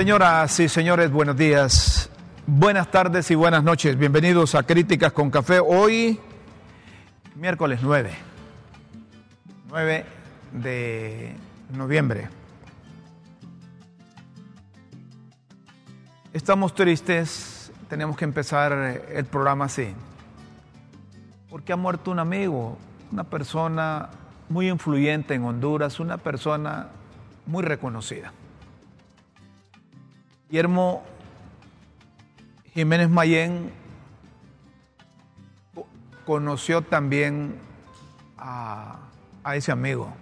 Señoras y señores, buenos días, buenas tardes y buenas noches. Bienvenidos a Críticas con Café. Hoy, miércoles 9, 9 de noviembre. Estamos tristes, tenemos que empezar el programa así, porque ha muerto un amigo, una persona muy influyente en Honduras, una persona muy reconocida. Guillermo Jiménez Mayén conoció también a, a, ese amigo,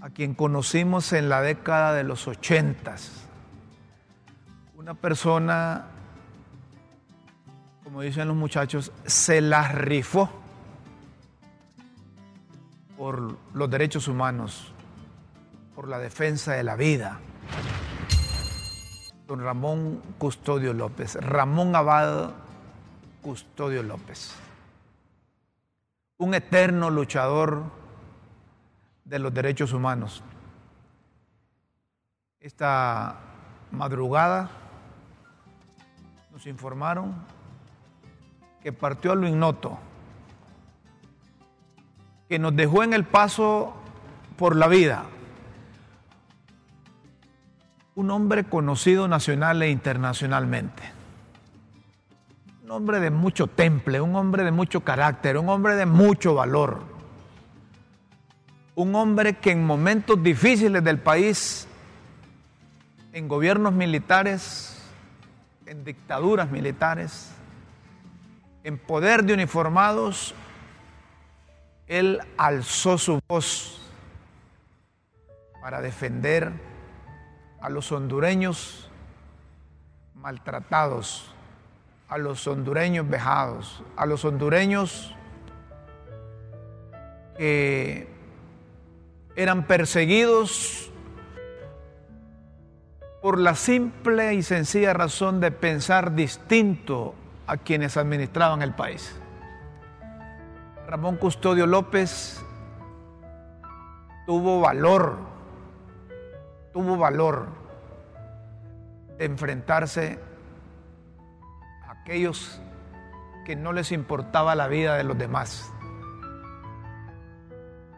a quien conocimos en la década de los ochentas. Una persona, como dicen los muchachos, se las rifó por los derechos humanos, por la defensa de la vida don Ramón Custodio López, Ramón Abad Custodio López, un eterno luchador de los derechos humanos. Esta madrugada nos informaron que partió a lo ignoto, que nos dejó en el paso por la vida un hombre conocido nacional e internacionalmente. Un hombre de mucho temple, un hombre de mucho carácter, un hombre de mucho valor. Un hombre que en momentos difíciles del país, en gobiernos militares, en dictaduras militares, en poder de uniformados, él alzó su voz para defender a los hondureños maltratados, a los hondureños vejados, a los hondureños que eran perseguidos por la simple y sencilla razón de pensar distinto a quienes administraban el país. Ramón Custodio López tuvo valor tuvo valor de enfrentarse a aquellos que no les importaba la vida de los demás,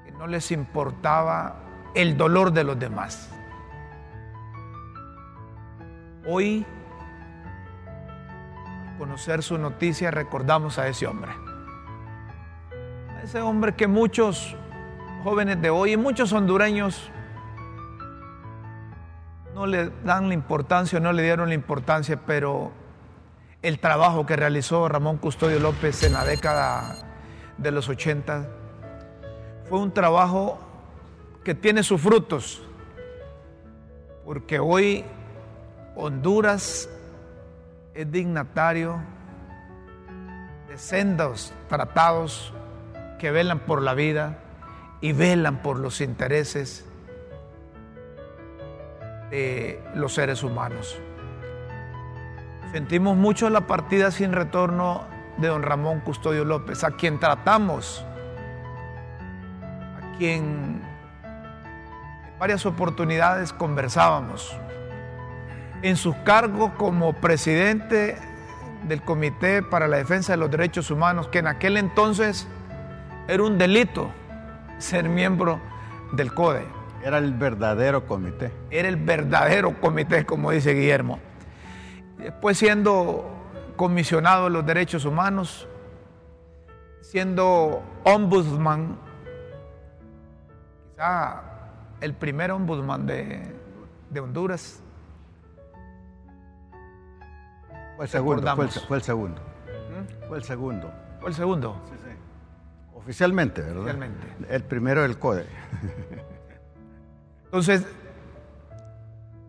que no les importaba el dolor de los demás. Hoy, al conocer su noticia, recordamos a ese hombre. A ese hombre que muchos jóvenes de hoy y muchos hondureños no le dan la importancia, no le dieron la importancia, pero el trabajo que realizó Ramón Custodio López en la década de los 80 fue un trabajo que tiene sus frutos, porque hoy Honduras es dignatario de sendos tratados que velan por la vida y velan por los intereses de los seres humanos. Sentimos mucho la partida sin retorno de don Ramón Custodio López, a quien tratamos, a quien en varias oportunidades conversábamos. En sus cargos como presidente del Comité para la Defensa de los Derechos Humanos, que en aquel entonces era un delito ser miembro del CODE. Era el verdadero comité. Era el verdadero comité, como dice Guillermo. Después siendo comisionado de los derechos humanos, siendo ombudsman, quizá el primer ombudsman de, de Honduras. Fue el segundo, fue el, Recordamos. fue el segundo. Fue el segundo. Fue el segundo. Oficialmente, ¿verdad? Oficialmente. El primero del CODE. Entonces,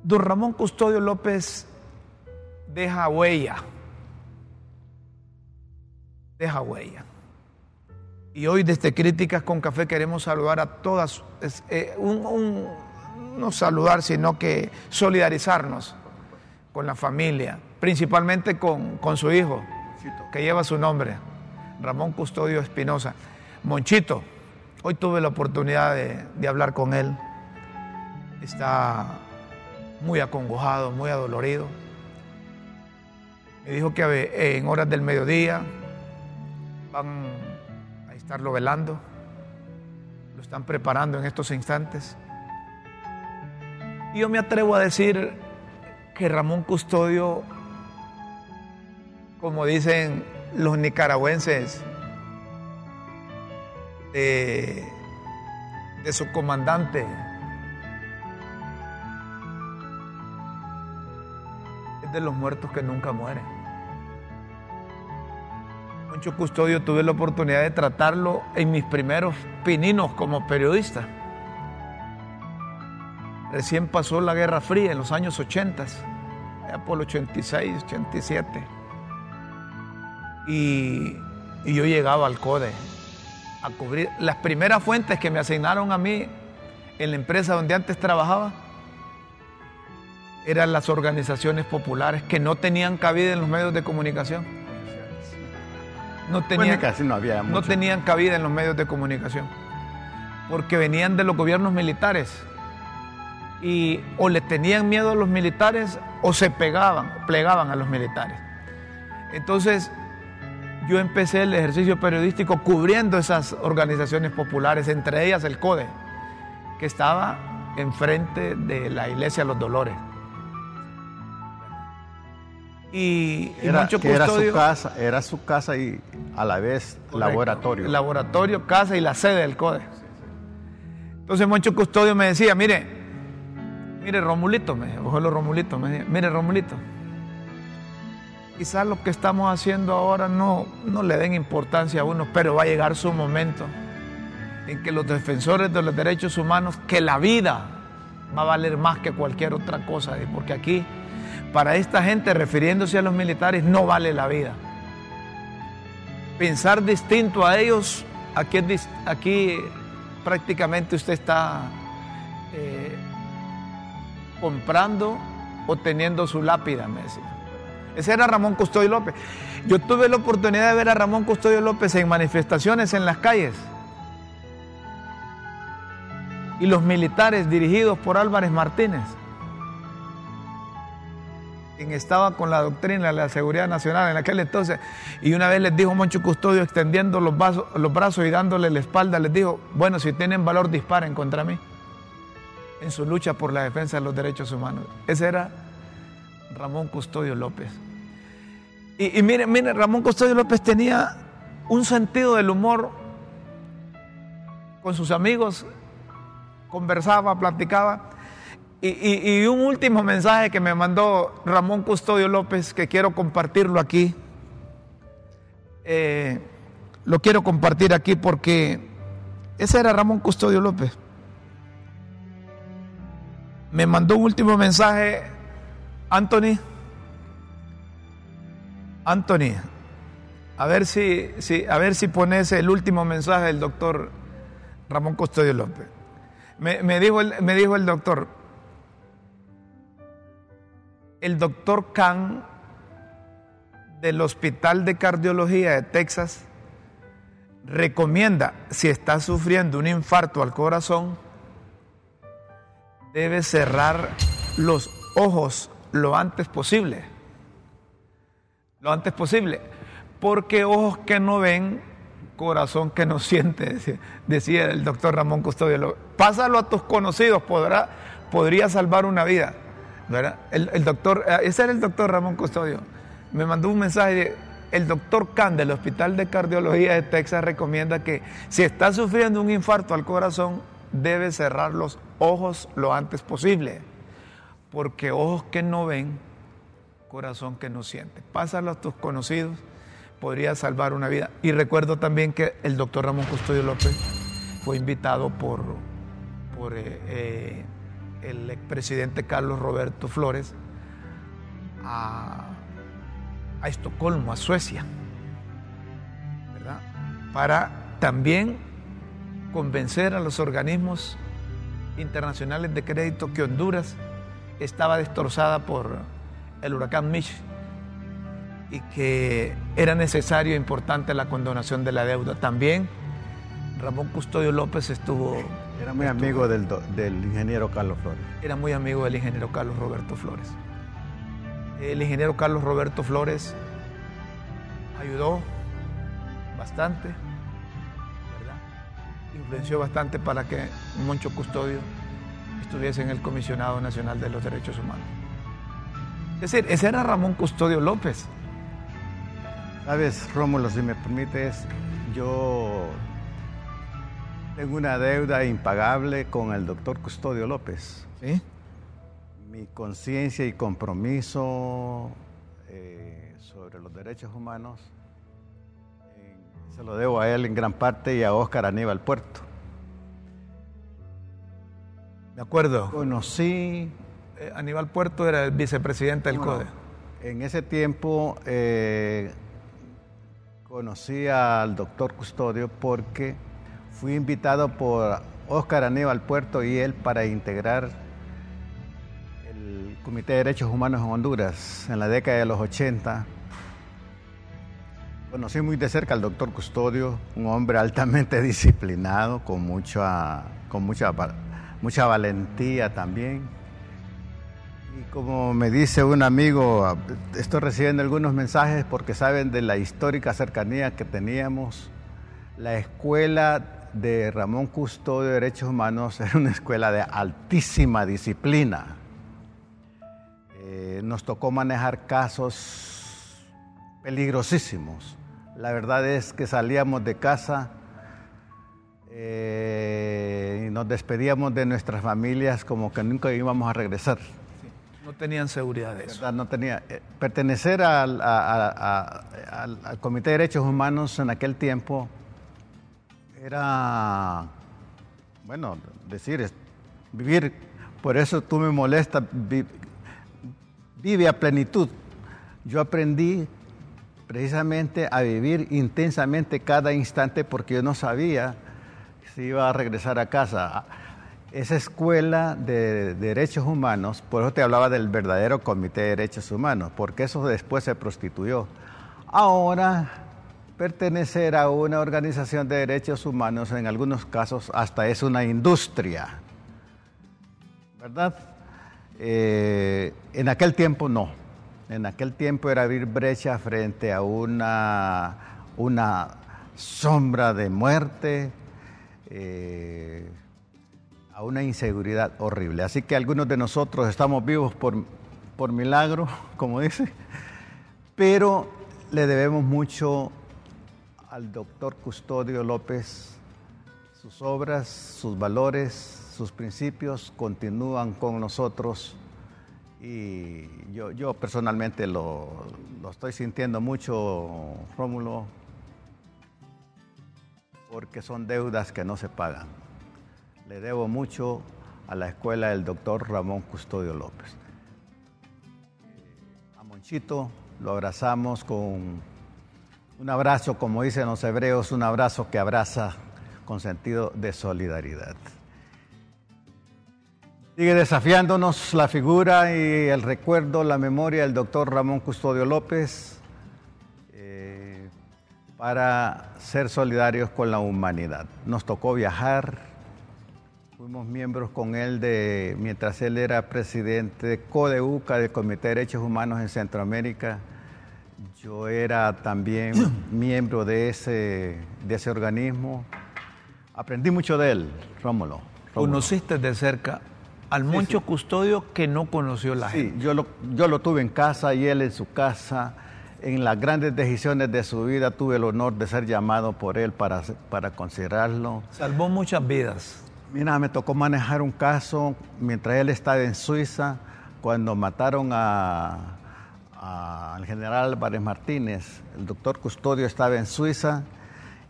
don Ramón Custodio López deja huella. Deja huella. Y hoy desde Críticas con Café queremos saludar a todas, eh, un- un- no saludar, sino que solidarizarnos con la familia, principalmente con, con su hijo, que lleva su nombre, Ramón Custodio Espinosa. Monchito, hoy tuve la oportunidad de, de hablar con él. Está muy acongojado, muy adolorido. Me dijo que en horas del mediodía van a estarlo velando. Lo están preparando en estos instantes. Y yo me atrevo a decir que Ramón Custodio, como dicen los nicaragüenses, de, de su comandante, de los muertos que nunca mueren. Moncho Custodio tuve la oportunidad de tratarlo en mis primeros pininos como periodista. Recién pasó la Guerra Fría en los años 80, allá por el 86, 87. Y, y yo llegaba al CODE a cubrir las primeras fuentes que me asignaron a mí en la empresa donde antes trabajaba eran las organizaciones populares que no tenían cabida en los medios de comunicación. No tenían, Bueno, casi no había no mucho. tenían cabida en los medios de comunicación. Porque venían de los gobiernos militares. Y o le tenían miedo a los militares o se pegaban, plegaban a los militares. Entonces, yo empecé el ejercicio periodístico cubriendo esas organizaciones populares, entre ellas el CODE, que estaba enfrente de la iglesia Los Dolores. Y, y Era, Moncho que era su casa, era su casa y a la vez Correcto. laboratorio. Laboratorio, casa y la sede del CODE. Entonces Moncho Custodio me decía, mire, mire Romulito, me dijo, ojalá Romulito, me decía, mire Romulito, quizás lo que estamos haciendo ahora no, no le den importancia a uno, pero va a llegar su momento en que los defensores de los derechos humanos, que la vida va a valer más que cualquier otra cosa, porque aquí, para esta gente, refiriéndose a los militares, no vale la vida pensar distinto a ellos, aquí, prácticamente usted está eh, comprando o teniendo su lápida, me decía. Ese era Ramón Custodio López. Yo tuve la oportunidad de ver a Ramón Custodio López en manifestaciones en las calles. Y los militares dirigidos por Álvarez Martínez, quien estaba con la doctrina de la seguridad nacional en aquel entonces, y una vez les dijo Moncho Custodio, extendiendo los, los brazos y dándole la espalda, les dijo, bueno, si tienen valor, disparen contra mí, en su lucha por la defensa de los derechos humanos. Ese era Ramón Custodio López. Y, y mire, mire, Ramón Custodio López tenía un sentido del humor con sus amigos, conversaba, platicaba. Y, un último mensaje que me mandó Ramón Custodio López, que quiero compartirlo aquí. Eh, lo quiero compartir aquí porque ese era Ramón Custodio López. Me mandó un último mensaje, Anthony. Anthony, a ver si, a ver si pones el último mensaje del doctor Ramón Custodio López. Me, dijo me dijo el doctor, el doctor Khan del Hospital de Cardiología de Texas recomienda, si está sufriendo un infarto al corazón, debe cerrar los ojos lo antes posible. Lo antes posible. Porque ojos que no ven, corazón que no siente, decía, el doctor Ramón Custodio. Lo- Pásalo a tus conocidos, podrá, podría salvar una vida. ¿Verdad? El, doctor, eh, ese era el doctor Ramón Custodio. Me mandó un mensaje el doctor Khan del Hospital de Cardiología de Texas recomienda que si está sufriendo un infarto al corazón, debe cerrar los ojos lo antes posible, porque ojos que no ven, corazón que no siente. Pásalo a tus conocidos, podría salvar una vida. Y recuerdo también que el doctor Ramón Custodio López fue invitado por, por eh, eh, el expresidente Carlos Roberto Flores a, Estocolmo, a Suecia. Para también convencer a los organismos internacionales de crédito que Honduras estaba destrozada por el huracán Mitch y que era necesario e importante la condonación de la deuda. También Ramón Custodio López estuvo... Era muy amigo del, del ingeniero Carlos Flores. Era muy amigo del ingeniero Carlos Roberto Flores. El ingeniero Carlos Roberto Flores ayudó bastante, ¿verdad? influenció bastante para que Moncho Custodio estuviese en el Comisionado Nacional de los Derechos Humanos. Es decir, ese era Ramón Custodio López. Sabes, Rómulo, si me permites, yo tengo una deuda impagable con el doctor Custodio López. ¿Sí? Mi conciencia y compromiso eh, sobre los derechos humanos eh, se lo debo a él en gran parte y a Óscar Aníbal Puerto. De acuerdo. Conocí Eh, Aníbal Puerto era el vicepresidente del CODE. En ese tiempo eh, conocí al doctor Custodio porque fui invitado por Óscar Aníbal Puerto y él para integrar el Comité de Derechos Humanos en Honduras en la década de los 80. Conocí muy de cerca al doctor Custodio, un hombre altamente disciplinado, con mucha, con mucha, mucha valentía también. Y como me dice un amigo, estoy recibiendo algunos mensajes porque saben de la histórica cercanía que teníamos. La escuela de Ramón Custodio de Derechos Humanos era una escuela de altísima disciplina. Eh, nos tocó manejar casos peligrosísimos. La verdad es que salíamos de casa eh, y nos despedíamos de nuestras familias como que nunca íbamos a regresar. No tenían seguridad de eso. ¿verdad? No tenía, eh, pertenecer al, a- a- a- al- al Comité de Derechos Humanos en aquel tiempo era, bueno, decir, vivir, por eso tú me molestas, vi- vive a plenitud. Yo aprendí precisamente a vivir intensamente cada instante porque yo no sabía si iba a regresar a casa. Esa escuela de derechos humanos, por eso te hablaba del verdadero Comité de Derechos Humanos, porque eso después se prostituyó. Ahora, pertenecer a una organización de derechos humanos en algunos casos hasta es una industria, ¿verdad? Eh, en aquel tiempo no. En aquel tiempo era abrir brecha frente a una, una sombra de muerte, eh, a una inseguridad horrible. Así que algunos de nosotros estamos vivos por, por milagro, como dice, pero le debemos mucho al doctor Custodio López. Sus obras, sus valores, sus principios continúan con nosotros y yo, yo personalmente lo, lo estoy sintiendo mucho, Rómulo, porque son deudas que no se pagan. Le debo mucho a la escuela del doctor Ramón Custodio López. A Monchito lo abrazamos con un abrazo, como dicen los hebreos, un abrazo que abraza con sentido de solidaridad. Sigue desafiándonos la figura y el recuerdo, la memoria del doctor Ramón Custodio López eh, para ser solidarios con la humanidad. Nos tocó viajar, fuimos miembros con él de, mientras él era presidente de CODEUCA, del Comité de Derechos Humanos en Centroamérica. Yo era también miembro de ese, de ese organismo. Aprendí mucho de él, Rómulo. Rómulo. Conociste de cerca al Moncho Custodio que no conoció la gente. Sí, yo lo, yo lo tuve en casa y él en su casa. En las grandes decisiones de su vida tuve el honor de ser llamado por él para, para considerarlo. Salvó muchas vidas. Mira, me tocó manejar un caso mientras él estaba en Suiza, cuando mataron a, al general Álvarez Martínez. El doctor Custodio estaba en Suiza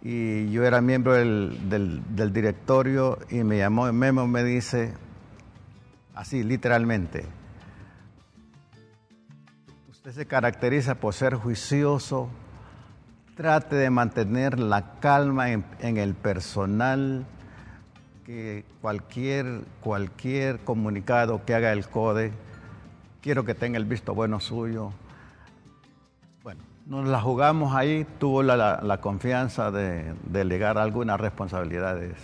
y yo era miembro del, directorio y me llamó Memo, me dice, así literalmente, usted se caracteriza por ser juicioso, trate de mantener la calma en, el personal, que cualquier, cualquier comunicado que haga el CODE, quiero que tenga el visto bueno suyo. Nos la jugamos ahí, tuvo la, confianza de delegar algunas responsabilidades.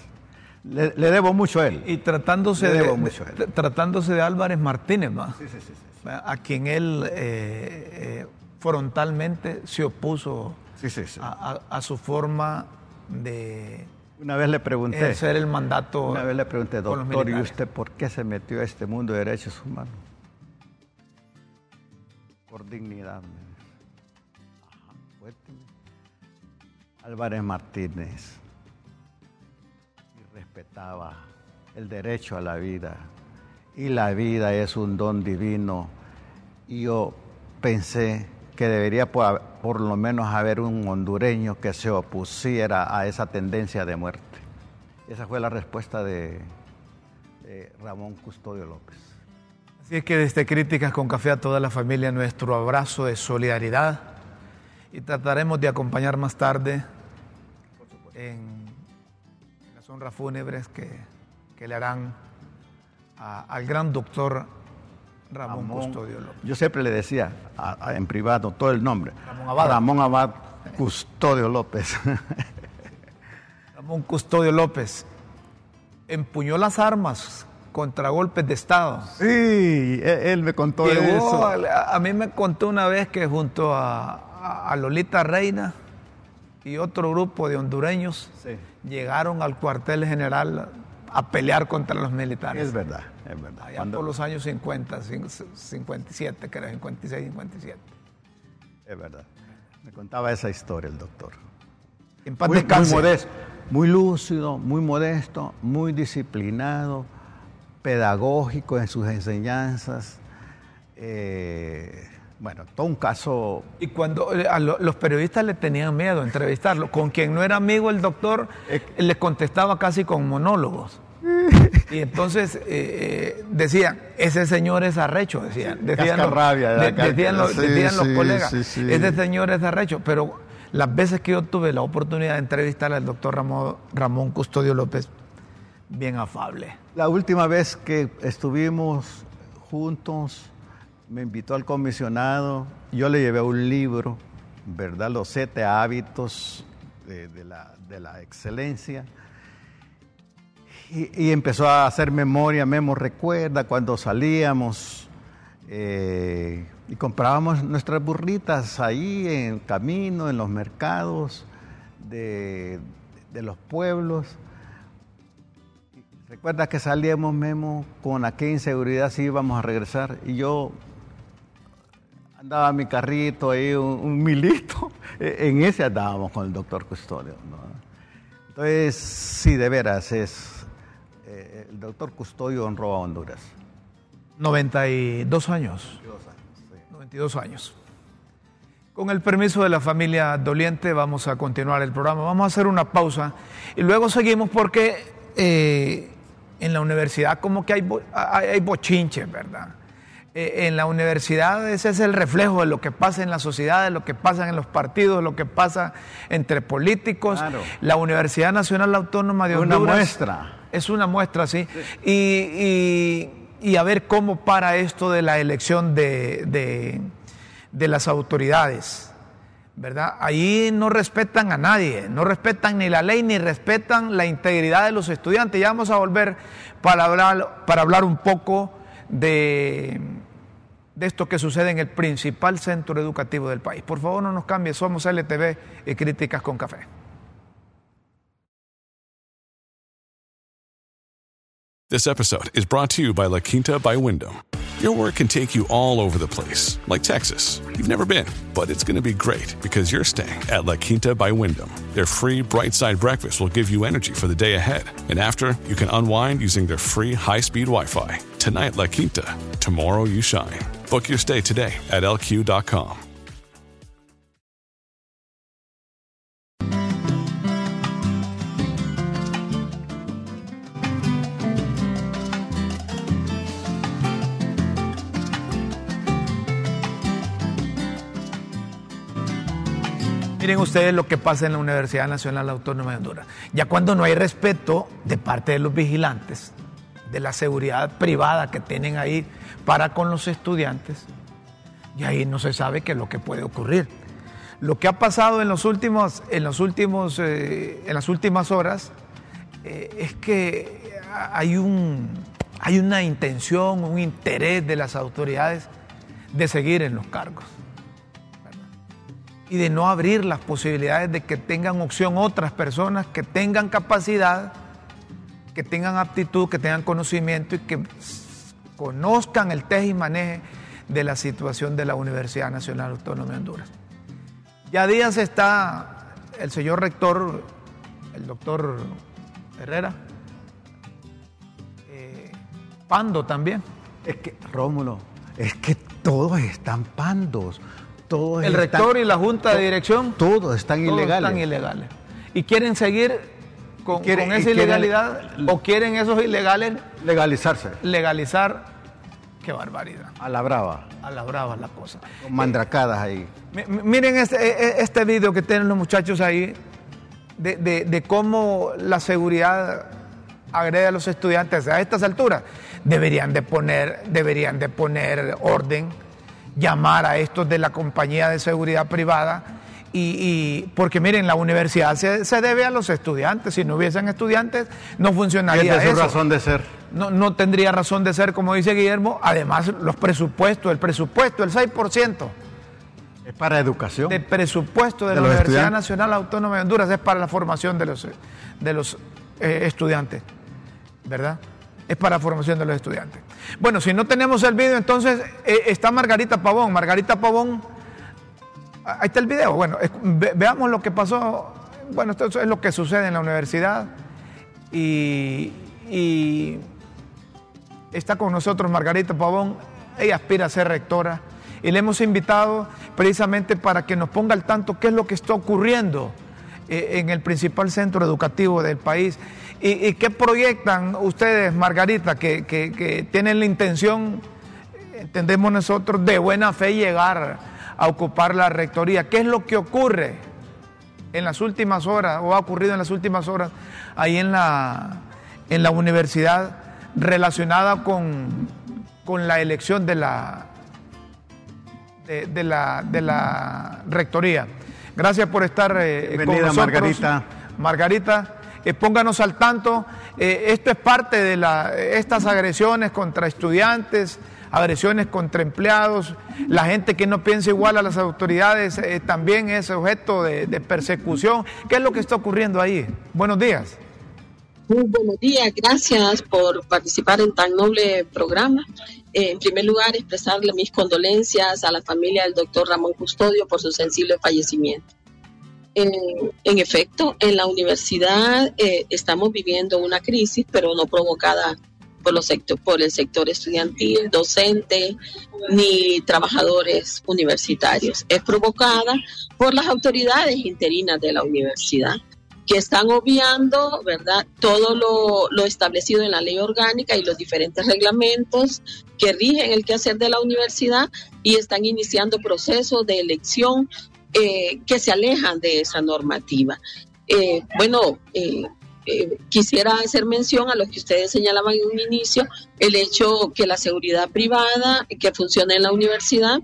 Le, debo mucho a él. Y, tratándose, de, tratándose de Álvarez Martínez, ¿no? sí, sí, sí, a quien él eh, eh, frontalmente se opuso a, su forma de una vez le pregunté. ser el mandato una vez le pregunté doctor y usted por qué se metió a este mundo de derechos humanos por dignidad Álvarez Martínez y respetaba el derecho a la vida y la vida es un don divino yo pensé que debería por, lo menos haber un hondureño que se opusiera a esa tendencia de muerte. Esa fue la respuesta de, Ramón Custodio López. Así es que desde Críticas con Café a toda la familia, nuestro abrazo de solidaridad y trataremos de acompañar más tarde en, las honras fúnebres que, le harán al gran doctor Ramón, Custodio López. Yo siempre le decía en privado todo el nombre. Ramón Abad. Custodio López. Ramón Custodio López empuñó las armas contra golpes de Estado. Sí, e, él me contó eso. A, mí me contó una vez que junto a, Lolita Reina y otro grupo de hondureños llegaron al cuartel general a pelear contra los militares. Es verdad, es verdad. Allá por los años 50, 57, creo, 56, 57. Es verdad. Me contaba esa historia el doctor. En paz muy, muy modesto, muy lúcido, muy modesto, muy disciplinado, pedagógico en sus enseñanzas. Eh, bueno, todo un caso. Y cuando eh, los periodistas le tenían miedo a entrevistarlo, con quien no era amigo el doctor, le contestaba casi con monólogos. Y entonces eh, eh, decían, ese señor es arrecho, decían. Decían, los, rabia, decían, los, colegas, ese señor es arrecho. Pero las veces que yo tuve la oportunidad de entrevistar al doctor Ramón, Ramón Custodio López, bien afable. La última vez que estuvimos juntos, me invitó al comisionado, yo le llevé un libro, ¿verdad? Los siete hábitos de, la, excelencia. Y, empezó a hacer memoria, Memo recuerda cuando salíamos eh, y comprábamos nuestras burritas ahí en camino, en los mercados de, los pueblos. Recuerda que salíamos, Memo, con aquella inseguridad si íbamos a regresar. Y yo andaba mi carrito ahí, un, milito. E, en ese andábamos con el doctor Custodio. Entonces, sí, de veras, es eh, el doctor Custodio honró a Honduras. 92 años. 92 años. Con el permiso de la familia doliente vamos a continuar el programa. Vamos a hacer una pausa y luego seguimos porque eh, en la universidad como que hay, hay bochinches, ¿verdad? Eh, en la universidad ese es el reflejo de lo que pasa en la sociedad, de lo que pasa en los partidos, de lo que pasa entre políticos. La Universidad Nacional Autónoma de Honduras. Una muestra. Es una muestra, sí. Y, a ver cómo para esto de la elección de, de las autoridades. ¿verdad? Ahí no respetan a nadie, no respetan ni la ley ni respetan la integridad de los estudiantes. Ya vamos a volver para hablar, para hablar un poco de, de esto que sucede en el principal centro educativo del país. Por favor, no nos cambie, somos LTV y Críticas con Café. This episode is brought to you by La Quinta by Wyndham. Your work can take you all over the place, like Texas. You've never been, but it's going to be great because you're staying at La Quinta by Wyndham. Their free bright side breakfast will give you energy for the day ahead. And after, you can unwind using their free high speed Wi Fi. Tonight, La Quinta. Tomorrow, you shine. Book your stay today at lq.com. Miren ustedes lo que pasa en la Universidad Nacional Autónoma de Honduras. Ya cuando no hay respeto de parte de los vigilantes, de la seguridad privada que tienen ahí para con los estudiantes, y ahí no se sabe qué es lo que puede ocurrir. Lo que ha pasado en los últimos, en los últimos, eh, en las últimas horas, eh, es que hay un, hay una intención, un interés de las autoridades de seguir en los cargos y de no abrir las posibilidades de que tengan opción otras personas que tengan capacidad, que tengan aptitud, que tengan conocimiento y que conozcan el tej y maneje de la situación de la Universidad Nacional Autónoma de Honduras. Ya días está el señor rector, el doctor Herrera, eh, Pando también. Es que, Rómulo, es que todos están pandos el rector y la junta de dirección. Todos están ilegales. Están ilegales. ¿Y quieren seguir con, esa ilegalidad o quieren esos ilegales legalizarse? Legalizar. Qué barbaridad. A la brava. A la brava la cosa. Con mandracadas ahí. miren este, e, e, este video que tienen los muchachos ahí de, de cómo la seguridad agrede a los estudiantes a estas alturas. Deberían de poner, deberían de poner orden llamar a estos de la compañía de seguridad privada. Y, porque miren, la universidad se, debe a los estudiantes. Si no hubiesen estudiantes, no funcionaría. Es su razón de ser. No, no tendría razón de ser, como dice Guillermo. Además, los presupuestos, el presupuesto, el 6%. Es para educación. De presupuesto de, la Universidad Nacional Autónoma de Honduras es para la formación de los, de los eh, estudiantes. ¿Verdad? es para formación de los estudiantes. Bueno, si no tenemos el video, entonces eh, está Margarita Pavón. Margarita Pavón, ahí está el video. Bueno, veamos lo que pasó. Bueno, esto es lo que sucede en la universidad. Y, está con nosotros Margarita Pavón. Ella aspira a ser rectora. Y le hemos invitado precisamente para que nos ponga al tanto qué es lo que está ocurriendo eh, en el principal centro educativo del país. ¿Y, qué proyectan ustedes, Margarita, que, tienen la intención, entendemos nosotros, de buena fe llegar a ocupar la rectoría? ¿Qué es lo que ocurre en las últimas horas o ha ocurrido en las últimas horas ahí en la, en la universidad relacionada con, con la elección de la, de, la, de la rectoría? Gracias por estar eh, con nosotros. Margarita. Margarita. Eh, pónganos al tanto. Eh, esto es parte de la, estas agresiones contra estudiantes, agresiones contra empleados. La gente que no piensa igual a las autoridades eh, también es objeto de, persecución. ¿Qué es lo que está ocurriendo ahí? Buenos días. Muy buenos días, gracias por participar en tan noble programa. en primer lugar, expresarle mis condolencias a la familia del doctor Ramón Custodio por su sensible fallecimiento en efecto, en la universidad eh, estamos viviendo una crisis, pero no provocada por, los sector, por el sector estudiantil, docente, ni trabajadores universitarios. Es provocada por las autoridades interinas de la universidad que están obviando, ¿verdad?, todo lo, lo, establecido en la ley orgánica y los diferentes reglamentos que rigen el quehacer de la universidad y están iniciando procesos de elección eh, que se alejan de esa normativa. Eh, bueno, eh, quisiera hacer mención a lo que ustedes señalaban en un inicio, el hecho que la seguridad privada que funciona en la universidad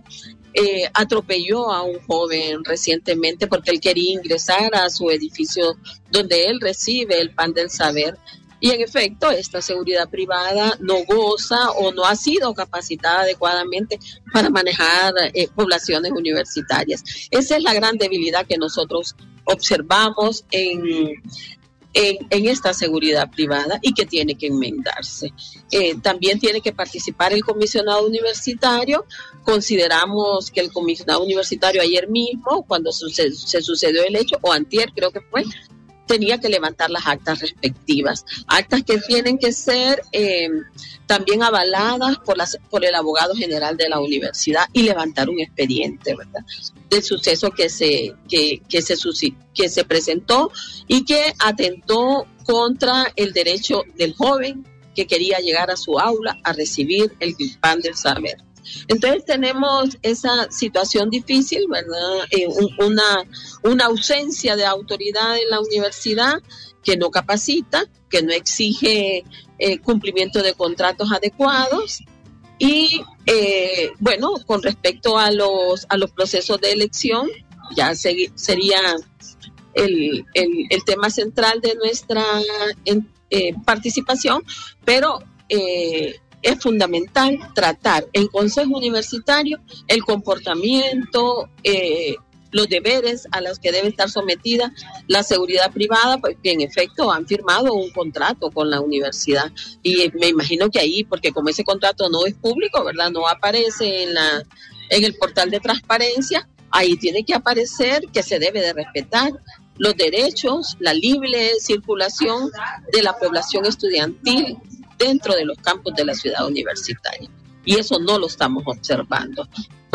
atropelló a un joven recientemente porque él quería ingresar a su edificio donde él recibe el pan del saber y en efecto, esta seguridad privada no goza o no ha sido capacitada adecuadamente para manejar eh, poblaciones universitarias. Esa es la gran debilidad que nosotros observamos en, en, esta seguridad privada y que tiene que enmendarse. Eh, también tiene que participar el comisionado universitario. Consideramos que el comisionado universitario ayer mismo, cuando se, sucedió el hecho, o antier creo que fue, tenía que levantar las actas respectivas, actas que tienen que ser eh, también avaladas por, las, por el abogado general de la universidad y levantar un expediente, ¿verdad? Del suceso que se, que, se, que se presentó y que atentó contra el derecho del joven que quería llegar a su aula a recibir el pan del saber. Entonces tenemos esa situación difícil, ¿verdad? Eh, una, una ausencia de autoridad en la universidad que no capacita, que no exige eh, cumplimiento de contratos adecuados. Y eh, bueno, con respecto a los, a los procesos de elección, ya sería el, el, tema central de nuestra participación, pero es fundamental tratar en consejo universitario el comportamiento, eh, los deberes a los que debe estar sometida la seguridad privada, porque en efecto han firmado un contrato con la universidad. Y me imagino que ahí, porque como ese contrato no es público, ¿verdad? No aparece en, la, en el portal de transparencia, ahí tiene que aparecer que se debe de respetar los derechos, la libre circulación de la población estudiantil dentro de los campos de la ciudad universitaria. Y eso no lo estamos observando.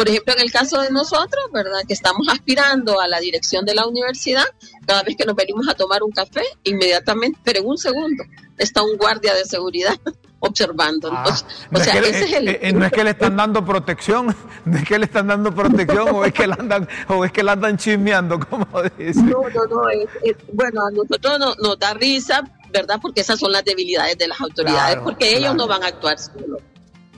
Por ejemplo, en el caso de nosotros, ¿verdad? Que estamos aspirando a la dirección de la universidad, cada vez que nos venimos a tomar un café, inmediatamente, pero en un segundo, está un guardia de seguridad observando. Ah, o sea, ese es el... Eh, eh, no es que le están dando protección, no es que le están dando protección o es que le andan, o es que le andan chismeando, como dice. No, no, no, bueno, a nosotros nos da risa ¿verdad? Porque esas son las debilidades de las autoridades, porque ellos no van a actuar solos.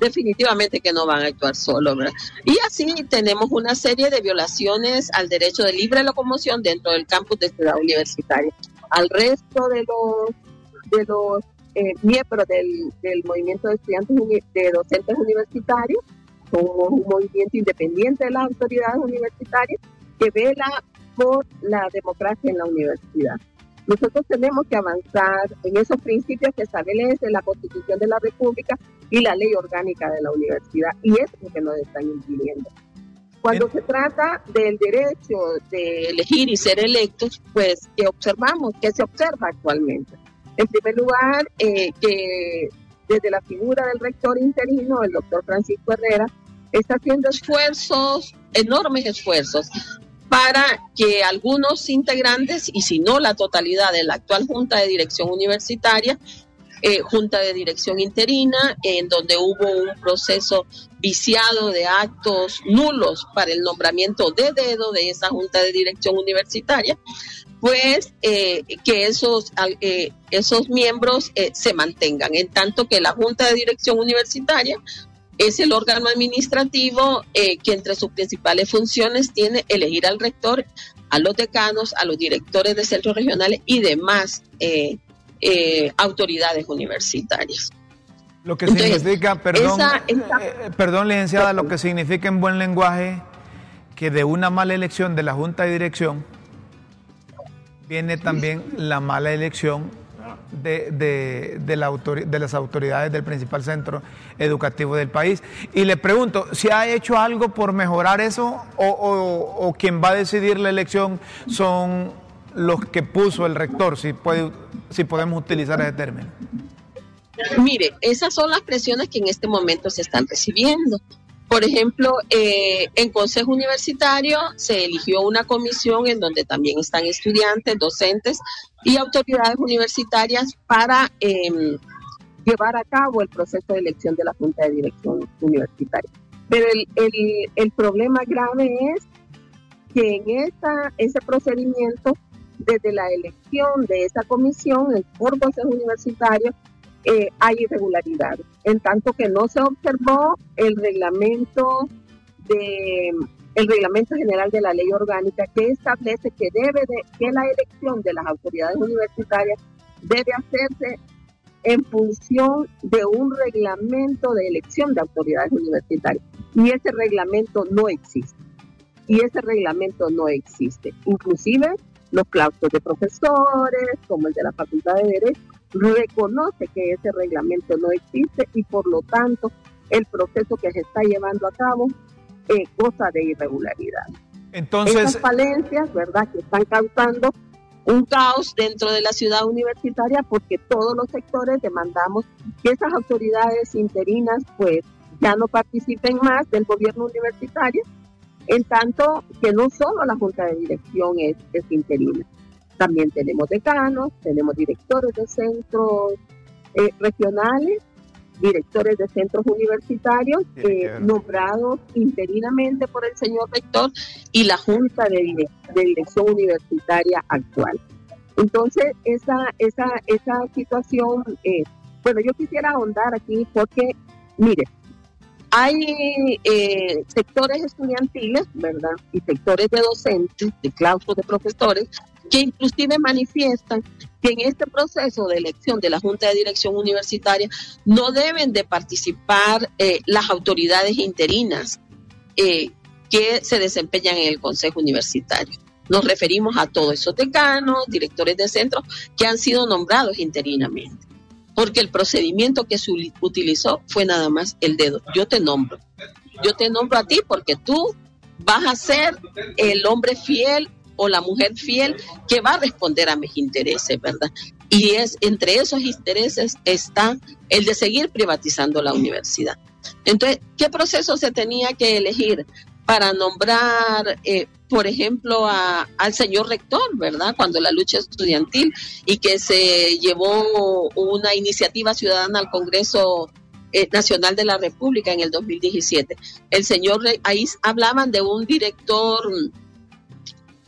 Definitivamente que no van a actuar solos. Y así tenemos una serie de violaciones al derecho de libre locomoción dentro del campus de Ciudad Universitaria. Al resto de los, de los eh, miembros del, del movimiento de estudiantes de docentes universitarios, somos un movimiento independiente de las autoridades universitarias que vela por la democracia en la universidad. Nosotros tenemos que avanzar en esos principios que establecen la Constitución de la República y la ley orgánica de la universidad, y es lo que nos están impidiendo. Cuando se trata del derecho de elegir y ser electos, pues, ¿qué observamos? ¿Qué se observa actualmente? En primer lugar, eh, que desde la figura del rector interino, el doctor Francisco Herrera, está haciendo esfuerzos, enormes esfuerzos, para que algunos integrantes, y si no la totalidad de la actual Junta de Dirección Universitaria, eh, Junta de Dirección Interina, en donde hubo un proceso viciado de actos nulos para el nombramiento de dedo de esa Junta de Dirección Universitaria, pues eh, que esos, eh, esos miembros se mantengan, en tanto que la Junta de Dirección Universitaria es el órgano administrativo eh, que entre sus principales funciones tiene elegir al rector, a los decanos, a los directores de centros regionales y demás eh, eh, autoridades universitarias. Lo que significa, perdón, perdón, licenciada, lo que significa en buen lenguaje que de una mala elección de la Junta de Dirección viene también la mala elección de, de, de, la de las autoridades del principal centro educativo del país. Y le pregunto, ¿si ha hecho algo por mejorar eso o, o, quien va a decidir la elección son los que puso el rector, si, puede, si podemos utilizar ese término? Mire, esas son las presiones que en este momento se están recibiendo. Por ejemplo, eh, en Consejo Universitario se eligió una comisión en donde también están estudiantes, docentes y autoridades universitarias para em, llevar a cabo el proceso de elección de la Junta de Dirección Universitaria. Pero el, el, problema grave es que en esa, ese procedimiento, desde la elección de esa comisión, el por Consejo Universitario, eh, hay irregularidades, en tanto que no se observó el reglamento de el reglamento general de la ley orgánica que establece que debe de que la elección de las autoridades universitarias debe hacerse en función de un reglamento de elección de autoridades universitarias. Y ese reglamento no existe. Y ese reglamento no existe. Inclusive los claustros de profesores, como el de la Facultad de Derecho, reconoce que ese reglamento no existe y por lo tanto el proceso que se está llevando a cabo es cosa de irregularidad. Entonces, Esas falencias, ¿verdad?, que están causando un caos dentro de la ciudad universitaria porque todos los sectores demandamos que esas autoridades interinas pues ya no participen más del gobierno universitario, en tanto que no solo la junta de dirección es, es interina, también tenemos decanos, tenemos directores de centros eh, regionales, directores de centros universitarios eh, nombrados interinamente por el señor rector y la junta de, de dirección universitaria actual. Entonces, esa, esa, esa situación, eh, bueno, yo quisiera ahondar aquí porque, mire, hay eh, sectores estudiantiles, ¿verdad? Y sectores de docentes, de claustros de profesores, que inclusive manifiestan que en este proceso de elección de la Junta de Dirección Universitaria no deben de participar eh, las autoridades interinas eh, que se desempeñan en el Consejo Universitario. Nos referimos a todos esos decanos, directores de centros que han sido nombrados interinamente porque el procedimiento que se utilizó fue nada más el dedo. Yo te nombro. Yo te nombro a ti porque tú vas a ser el hombre fiel o la mujer fiel que va a responder a mis intereses, ¿verdad? Y es entre esos intereses está el de seguir privatizando la universidad. Entonces, ¿qué proceso se tenía que elegir? para nombrar, eh, por ejemplo, al señor rector, ¿verdad? Cuando la lucha estudiantil y que se llevó una iniciativa ciudadana al Congreso eh, Nacional de la República en el 2017. El señor, ahí hablaban de un director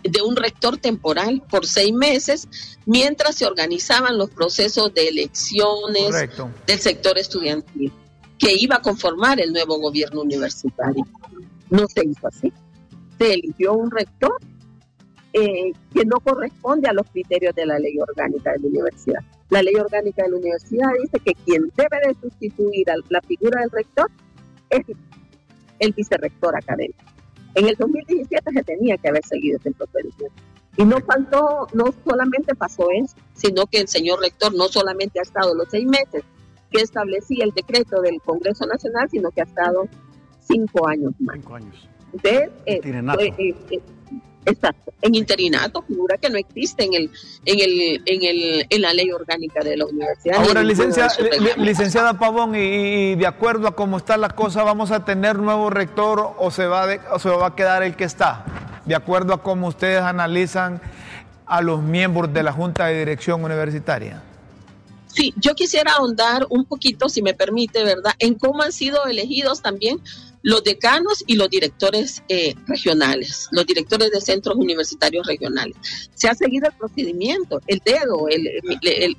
de un rector temporal por seis meses mientras se organizaban los procesos de elecciones del sector estudiantil que iba a conformar el nuevo gobierno universitario. No se hizo así. Se eligió un rector eh, que no corresponde a los criterios de la ley orgánica de la universidad. La ley orgánica de la universidad dice que quien debe de sustituir a la figura del rector es el vicerrector académico. En el 2017 se tenía que haber seguido ese procedimiento. Y no faltó, no solamente pasó eso, sino que el señor rector no solamente ha estado los seis meses que establecía el decreto del Congreso Nacional, sino que ha estado cinco años más. Cinco años. De, eh, eh, eh, exacto, en interinato, figura que no existe en el, en el, en el, en la ley orgánica de la universidad. Ahora, licenciada, licenciada Pavón, y, de acuerdo a cómo está la cosa, ¿vamos a tener nuevo rector o se va o se va a quedar el que está? De acuerdo a cómo ustedes analizan a los miembros de la Junta de Dirección Universitaria. Sí, yo quisiera ahondar un poquito, si me permite, ¿verdad?, en cómo han sido elegidos también los decanos y los directores eh, regionales, los directores de centros universitarios regionales. Se ha seguido el procedimiento, el dedo, el, el,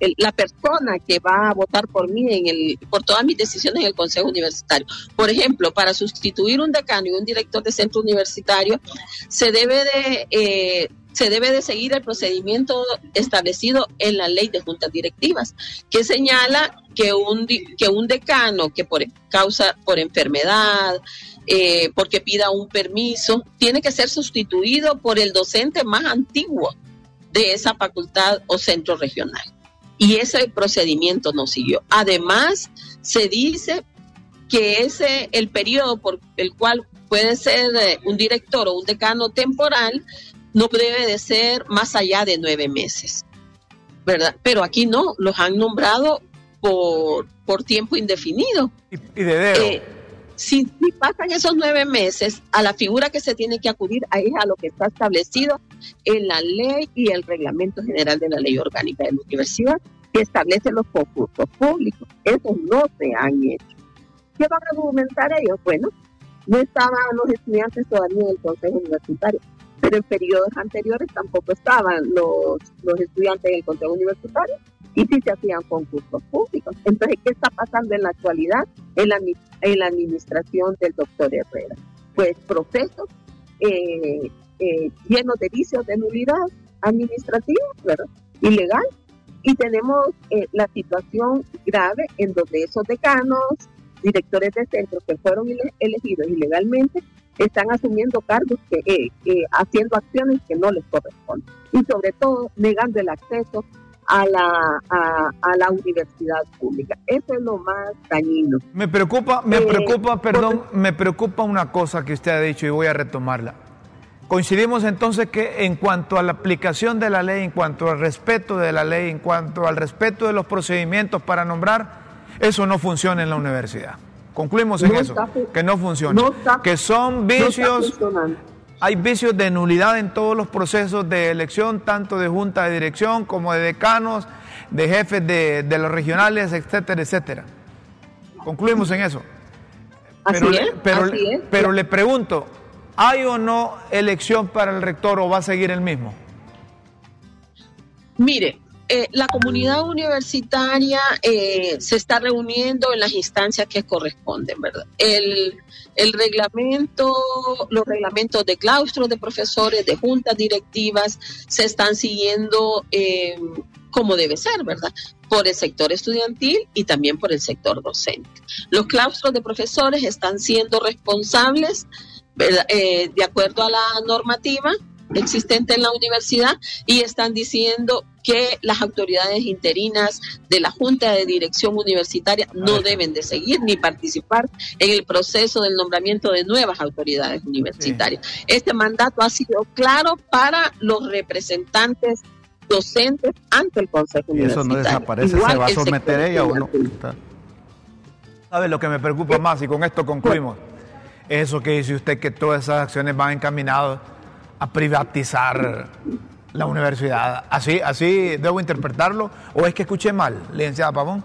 el, la persona que va a votar por mí en el, por todas mis decisiones en el Consejo Universitario. Por ejemplo, para sustituir un decano y un director de centro universitario, se debe de eh, se debe de seguir el procedimiento establecido en la ley de juntas directivas, que señala que un, que un decano que por causa, por enfermedad, eh, porque pida un permiso, tiene que ser sustituido por el docente más antiguo de esa facultad o centro regional. Y ese procedimiento no siguió. Además, se dice que ese el periodo por el cual puede ser eh, un director o un decano temporal no debe de ser más allá de nueve meses, ¿verdad? Pero aquí no, los han nombrado por, por tiempo indefinido. Y, de dedo. Eh, si, pasan esos nueve meses, a la figura que se tiene que acudir ahí es a lo que está establecido en la ley y el reglamento general de la ley orgánica de la universidad, que establece los concursos públicos. Esos no se han hecho. ¿Qué van a argumentar ellos? Bueno, no estaban los estudiantes todavía en el Consejo Universitario pero en periodos anteriores tampoco estaban los, los estudiantes en el Consejo Universitario y sí se hacían concursos públicos. Entonces, ¿qué está pasando en la actualidad en la, en la administración del doctor Herrera? Pues procesos eh, eh, llenos de vicios de nulidad administrativa, ¿verdad? Ilegal. Y tenemos eh, la situación grave en donde esos decanos, directores de centros que fueron elegidos ilegalmente, están asumiendo cargos que, eh, haciendo acciones que no les corresponden y sobre todo negando el acceso a la, a, la universidad pública. Eso es lo más dañino. Me preocupa, me eh, preocupa, perdón, me preocupa una cosa que usted ha dicho y voy a retomarla. Coincidimos entonces que en cuanto a la aplicación de la ley, en cuanto al respeto de la ley, en cuanto al respeto de los procedimientos para nombrar, eso no funciona en la universidad. Concluimos en eso, que no funciona, que son vicios, hay vicios de nulidad en todos los procesos de elección, tanto de junta de dirección como de decanos, de jefes de, los regionales, etcétera, etcétera. Concluimos en eso. Pero, pero, pero le pregunto, ¿hay o no elección para el rector o va a seguir el mismo? Mire, eh, la comunidad universitaria eh, se está reuniendo en las instancias que corresponden, ¿verdad? El, reglamento, los reglamentos de claustros de profesores, de juntas directivas, se están siguiendo eh, como debe ser, ¿verdad? Por el sector estudiantil y también por el sector docente. Los claustros de profesores están siendo responsables, de acuerdo a la normativa, existente en la universidad y están diciendo que las autoridades interinas de la Junta de Dirección Universitaria no deben de seguir ni participar en el proceso del nombramiento de nuevas autoridades universitarias. Este mandato ha sido claro para los representantes docentes ante el Consejo y eso no desaparece, se va a someter ella o no. ¿Sabe lo que me preocupa más? Y con esto concluimos. Eso que dice usted que todas esas acciones van encaminadas a privatizar la universidad. ¿Así, así debo interpretarlo? ¿O es que escuché mal, licenciada Pavón?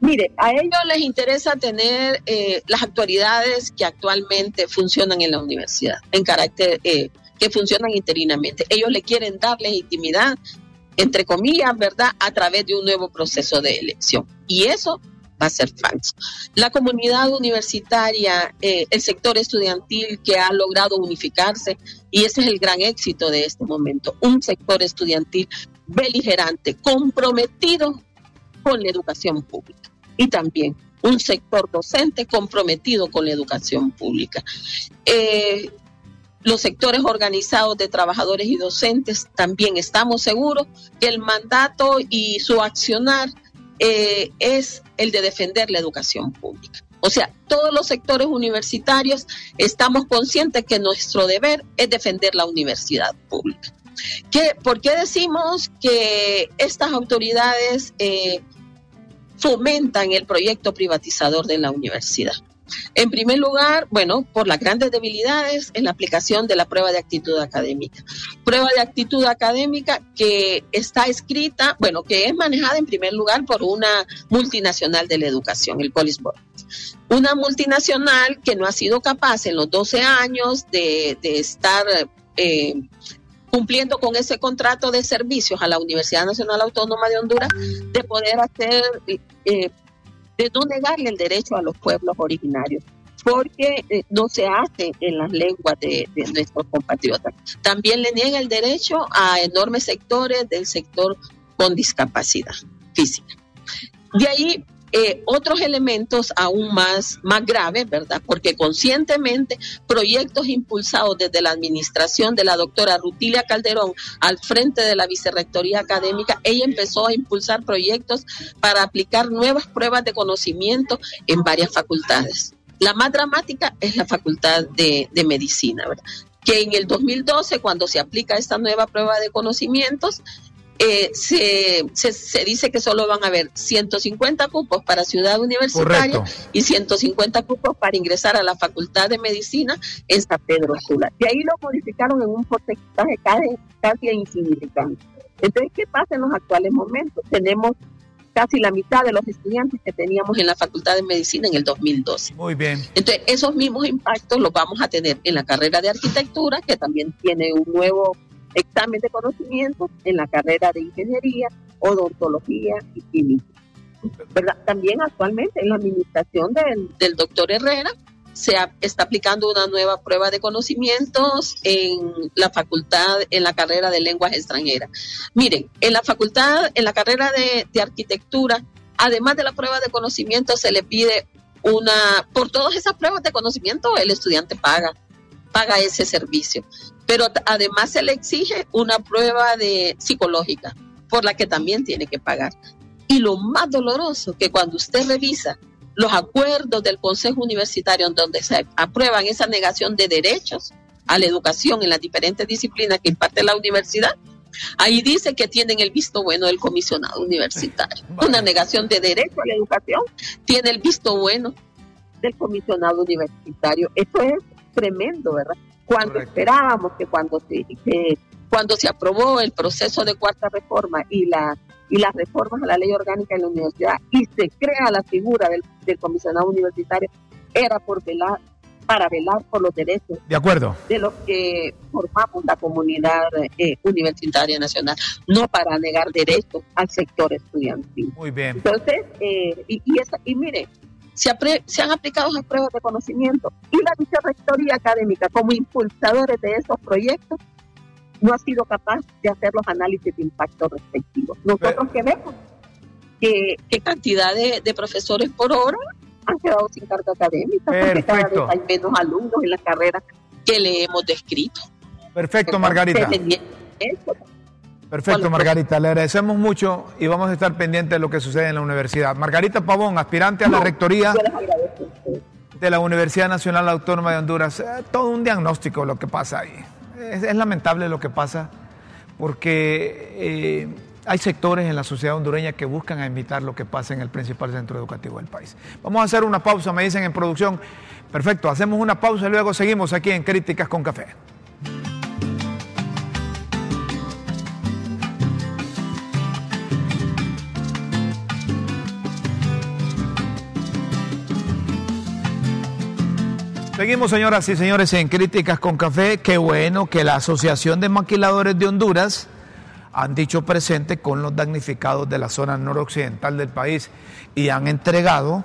Mire, a ellos les interesa tener eh, las autoridades que actualmente funcionan en la universidad, en carácter, eh, que funcionan interinamente. Ellos le quieren dar legitimidad, entre comillas, ¿verdad?, a través de un nuevo proceso de elección. Y eso va a ser falso. La comunidad universitaria, eh, el sector estudiantil que ha logrado unificarse, y ese es el gran éxito de este momento, un sector estudiantil beligerante, comprometido con la educación pública y también un sector docente comprometido con la educación pública. Eh, los sectores organizados de trabajadores y docentes también estamos seguros que el mandato y su accionar eh, es el de defender la educación pública. O sea, todos los sectores universitarios estamos conscientes que nuestro deber es defender la universidad pública. ¿Qué, ¿Por qué decimos que estas autoridades eh, fomentan el proyecto privatizador de la universidad? En primer lugar, bueno, por las grandes debilidades en la aplicación de la prueba de actitud académica. Prueba de actitud académica que está escrita, bueno, que es manejada en primer lugar por una multinacional de la educación, el College Board. Una multinacional que no ha sido capaz en los 12 años de, estar eh, cumpliendo con ese contrato de servicios a la Universidad Nacional Autónoma de Honduras, de poder hacer eh, de no negarle el derecho a los pueblos originarios porque eh, no se hace en las lenguas de, nuestros compatriotas. También le niega el derecho a enormes sectores del sector con discapacidad física. De ahí eh, otros elementos aún más, más graves, ¿verdad? Porque conscientemente proyectos impulsados desde la administración de la doctora Rutilia Calderón al frente de la Vicerrectoría Académica, ella empezó a impulsar proyectos para aplicar nuevas pruebas de conocimiento en varias facultades. La más dramática es la Facultad de, de Medicina, ¿verdad? que en el 2012, cuando se aplica esta nueva prueba de conocimientos, eh, se, se, dice que solo van a haber 150 cupos para Ciudad Universitaria y 150 cupos para ingresar a la Facultad de Medicina en San Pedro Sula. Y ahí lo modificaron en un porcentaje casi insignificante. Entonces, ¿qué pasa en los actuales momentos? Tenemos casi la mitad de los estudiantes que teníamos en la Facultad de Medicina en el 2012. Muy bien. Entonces, esos mismos impactos los vamos a tener en la carrera de arquitectura, que también tiene un nuevo examen de conocimientos en la carrera de ingeniería, odontología y química. ¿Verdad? También actualmente en la administración del, del doctor Herrera se está aplicando una nueva prueba de conocimientos en la facultad, en la carrera de lenguas extranjeras. Miren, en la facultad, en la carrera de, de arquitectura, además de la prueba de conocimientos, se le pide una, por todas esas pruebas de conocimiento, el estudiante paga paga ese servicio. Pero además se le exige una prueba de psicológica por la que también tiene que pagar. Y lo más doloroso que cuando usted revisa los acuerdos del Consejo Universitario en donde se aprueban esa negación de derechos a la educación en las diferentes disciplinas que imparte la universidad, ahí dice que tienen el visto bueno del comisionado universitario. Una negación de derecho a la educación tiene el visto bueno del comisionado universitario. Eso es tremendo, ¿verdad? Cuando esperábamos que cuando se, cuando se aprobó el proceso de cuarta reforma y la y las reformas a la ley orgánica de la universidad y se crea la figura del, comisionado universitario, era por velar, para velar por los derechos de, acuerdo. de los que formamos la comunidad eh, universitaria nacional, no para negar derechos al sector estudiantil. Muy bien. Entonces, eh, y, y, y mire, se, se, han aplicado las pruebas de conocimiento y la vicerrectoría académica como impulsadores de esos proyectos no ha sido capaz de hacer los análisis de impacto respectivos. Nosotros que vemos que, cantidad de, profesores por hora han quedado sin carta académica, porque cada vez hay menos alumnos en las carreras que le hemos descrito. Perfecto, Margarita. Perfecto, Margarita. Le agradecemos mucho y vamos a estar pendientes de lo que sucede en la universidad. Margarita Pavón, aspirante a la rectoría de la Universidad Nacional Autónoma de Honduras. Eh, todo un diagnóstico lo que pasa ahí es, lamentable lo que pasa porque eh, hay sectores en la sociedad hondureña que buscan imitar lo que pasa en el principal centro educativo del país. Vamos a hacer una pausa, me dicen en producción. Perfecto, hacemos una pausa y luego seguimos aquí en Críticas con Café. Seguimos, señoras y señores, en Críticas con Café. Qué bueno que la Asociación de Maquiladores de Honduras han dicho presente con los damnificados de la zona noroccidental del país y han entregado,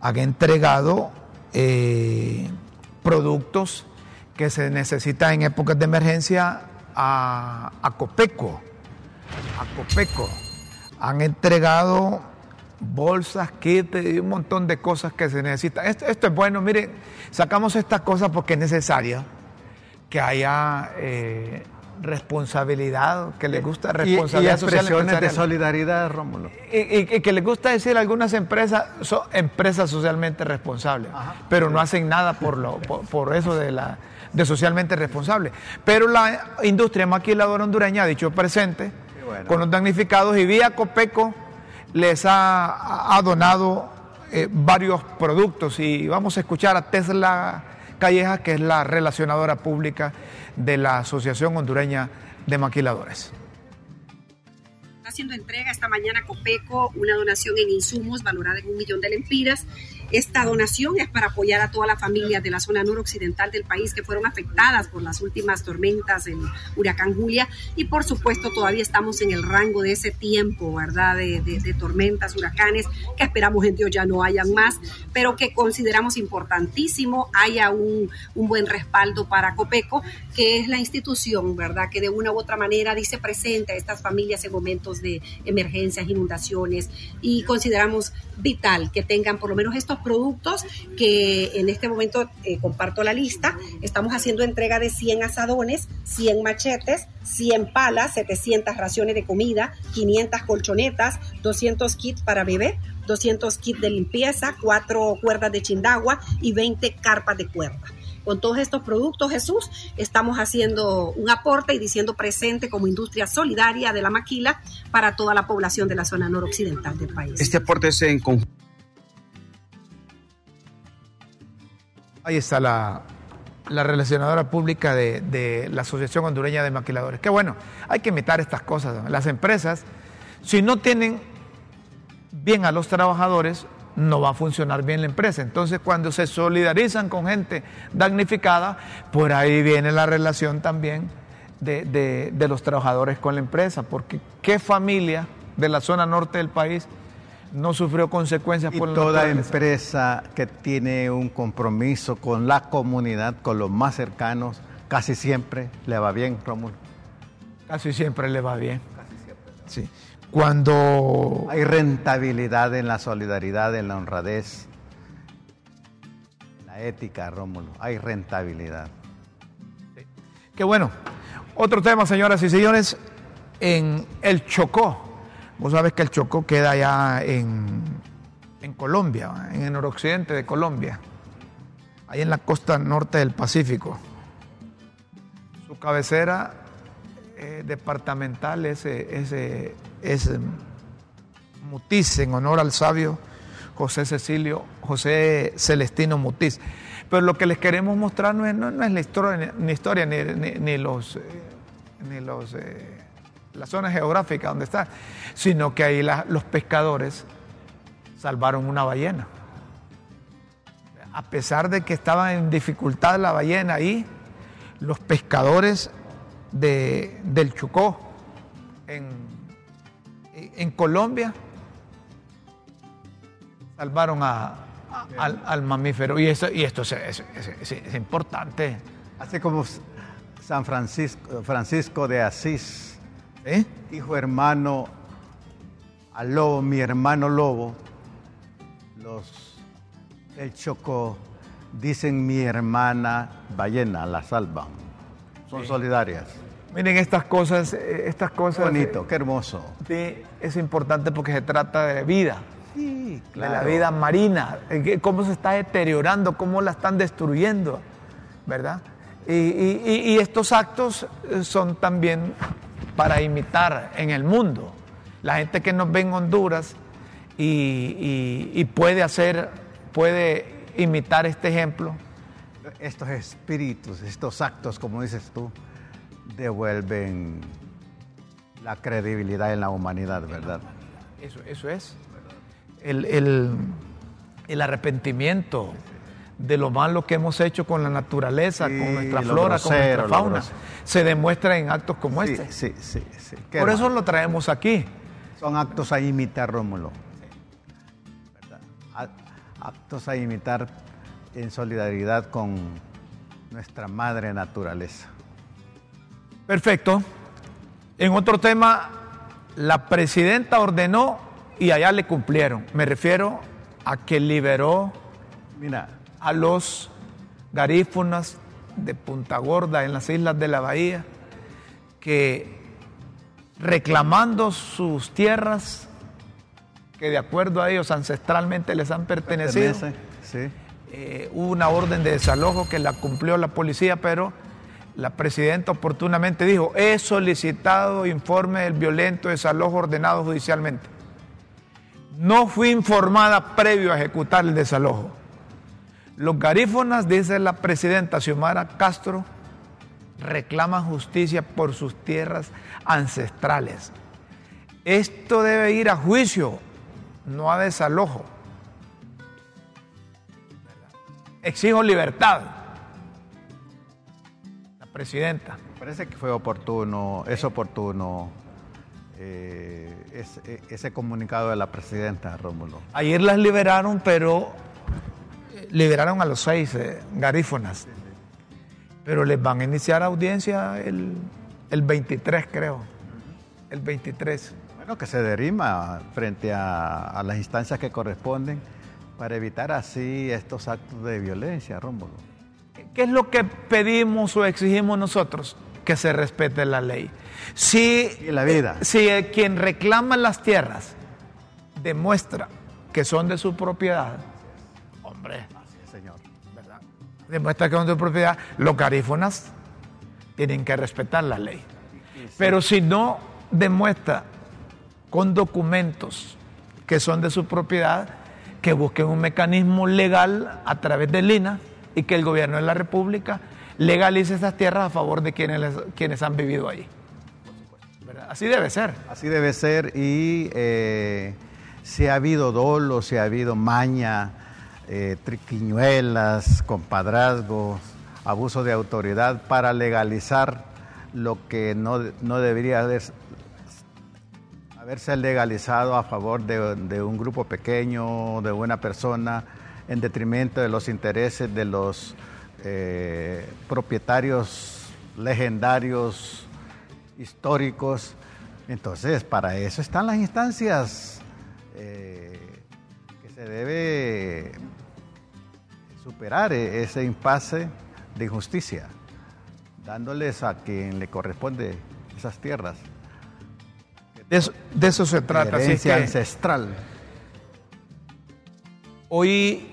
han entregado eh, productos que se necesitan en épocas de emergencia a, a Copeco. A Copeco. Han entregado bolsas, kits y un montón de cosas que se necesitan. Esto, es bueno, miren, sacamos estas cosas porque es necesario que haya eh, responsabilidad, que le gusta responsabilidad y, expresiones de solidaridad, Rómulo. Y, que les gusta decir algunas empresas son empresas socialmente responsables, pero no hacen nada por, lo, por, eso de la de socialmente responsable. Pero la industria maquiladora hondureña ha dicho presente con los damnificados y vía Copeco les ha, donado eh, varios productos. Y vamos a escuchar a Tesla Calleja, que es la relacionadora pública de la Asociación Hondureña de Maquiladores. Está haciendo entrega esta mañana Copeco una donación en insumos valorada en un millón de lempiras esta donación es para apoyar a todas las familias de la zona noroccidental del país que fueron afectadas por las últimas tormentas del huracán Julia y por supuesto todavía estamos en el rango de ese tiempo, ¿verdad? De, tormentas, huracanes, que esperamos en Dios ya no hayan más, pero que consideramos importantísimo haya un, un buen respaldo para Copeco, que es la institución, ¿verdad? Que de una u otra manera dice presente a estas familias en momentos de emergencias, inundaciones y consideramos vital que tengan por lo menos estos productos que en este momento eh, comparto la lista. Estamos haciendo entrega de 100 asadones, 100 machetes, 100 palas, 700 raciones de comida, 500 colchonetas, 200 kits para bebé, 200 kits de limpieza, 4 cuerdas de chindagua y 20 carpas de cuerda. Con todos estos productos, Jesús, estamos haciendo un aporte y diciendo presente como industria solidaria de la maquila para toda la población de la zona noroccidental del país. Este aporte es en conjunto Ahí está la, relacionadora pública de, la Asociación Hondureña de Maquiladores. Qué bueno, hay que imitar estas cosas. Las empresas, si no tienen bien a los trabajadores, no va a funcionar bien la empresa. Entonces, cuando se solidarizan con gente damnificada, por ahí viene la relación también de, de los trabajadores con la empresa, porque qué familia de la zona norte del país no sufrió consecuencias por toda empresa que tiene un compromiso con la comunidad, con los más cercanos, casi siempre le va bien, Rómulo. Casi siempre le va bien. Casi siempre. Sí. Cuando hay rentabilidad en la solidaridad, en la honradez, la La ética, Rómulo, hay rentabilidad. Qué bueno. Otro tema, señoras y señores, en el Chocó. Vos sabés que el Chocó queda allá en, en Colombia, en el noroccidente de Colombia, ahí en la costa norte del Pacífico. Su cabecera eh, departamental es, es, es Mutiz, en honor al sabio José Cecilio, José Celestino Mutiz. Pero lo que les queremos mostrar no es, no, es la historia, ni, historia, ni, los, ni los eh, la zona geográfica donde está, sino que ahí los pescadores salvaron una ballena. A pesar de que estaba en dificultad la ballena ahí, los pescadores de, del Chucó en, en Colombia salvaron a, al, mamífero. Y, eso, y esto es, es, importante. Así como San Francisco, Francisco de Asís ¿Eh? Hijo hermano al lobo, mi hermano lobo, los el Chocó dicen mi hermana ballena, la salvan. Son solidarias. Miren estas cosas, eh, estas cosas. Qué bonito, qué hermoso. Sí, es importante porque se trata de vida. Sí, claro. De la vida marina, cómo se está deteriorando, cómo la están destruyendo, ¿verdad? y estos actos son también para imitar en el mundo. La gente que nos ve en Honduras y, puede hacer, puede imitar este ejemplo. Estos espíritus, estos actos, como dices tú, devuelven la credibilidad en la humanidad, ¿verdad? Eso, eso es. El, el arrepentimiento de lo malo que hemos hecho con la naturaleza, con nuestra flora, con nuestra fauna, se demuestra en actos como este. Sí, sí, sí. Por eso lo traemos aquí. Son actos a imitar, Rómulo. Actos a imitar en solidaridad con nuestra madre naturaleza. Perfecto. En otro tema, la presidenta ordenó y allá le cumplieron. Me refiero a que liberó Mira, a los garífunas de Punta Gorda en las islas de la Bahía, que reclamando sus tierras, que de acuerdo a ellos ancestralmente les han pertenecido, eh, hubo una orden de desalojo que la cumplió la policía, pero la presidenta oportunamente dijo, he solicitado informe del violento desalojo ordenado judicialmente. No fui informada previo a ejecutar el desalojo. Los garífonas, dice la presidenta Xiomara Castro, reclaman justicia por sus tierras ancestrales. Esto debe ir a juicio, no a desalojo. Exijo libertad. La presidenta. Parece que fue oportuno, es oportuno eh, ese comunicado de la presidenta, Rómulo. Ayer las liberaron, pero liberaron a los seis eh, garífonas, pero les van a iniciar audiencia el, 23, creo. El 23. Bueno, que se derima frente a, las instancias que corresponden para evitar así estos actos de violencia, Rómulo. ¿Qué es lo que pedimos o exigimos nosotros? Que se respete la ley. Si, y la vida. Si quien reclama las tierras demuestra que son de su propiedad, hombre, demuestra que son de propiedad, los garífonas tienen que respetar la ley. Pero si no demuestra con documentos que son de su propiedad, que busquen un mecanismo legal a través del INA y que el gobierno de la República legalice esas tierras a favor de quienes, quienes han vivido ahí. Así debe ser. Así debe ser y eh, si ha habido dolo, si ha habido maña, eh, triquiñuelas, compadrazgos, abuso de autoridad para legalizar lo que no, debería haberse legalizado a favor de, un grupo pequeño, de una persona, en detrimento de los intereses de los eh, propietarios legendarios, históricos. Entonces, para eso están las instancias eh, que se debe superar e- ese impasse de injusticia, dándoles a quien le corresponde esas tierras. De eso, de eso se trata. Así herencia que ancestral. hoy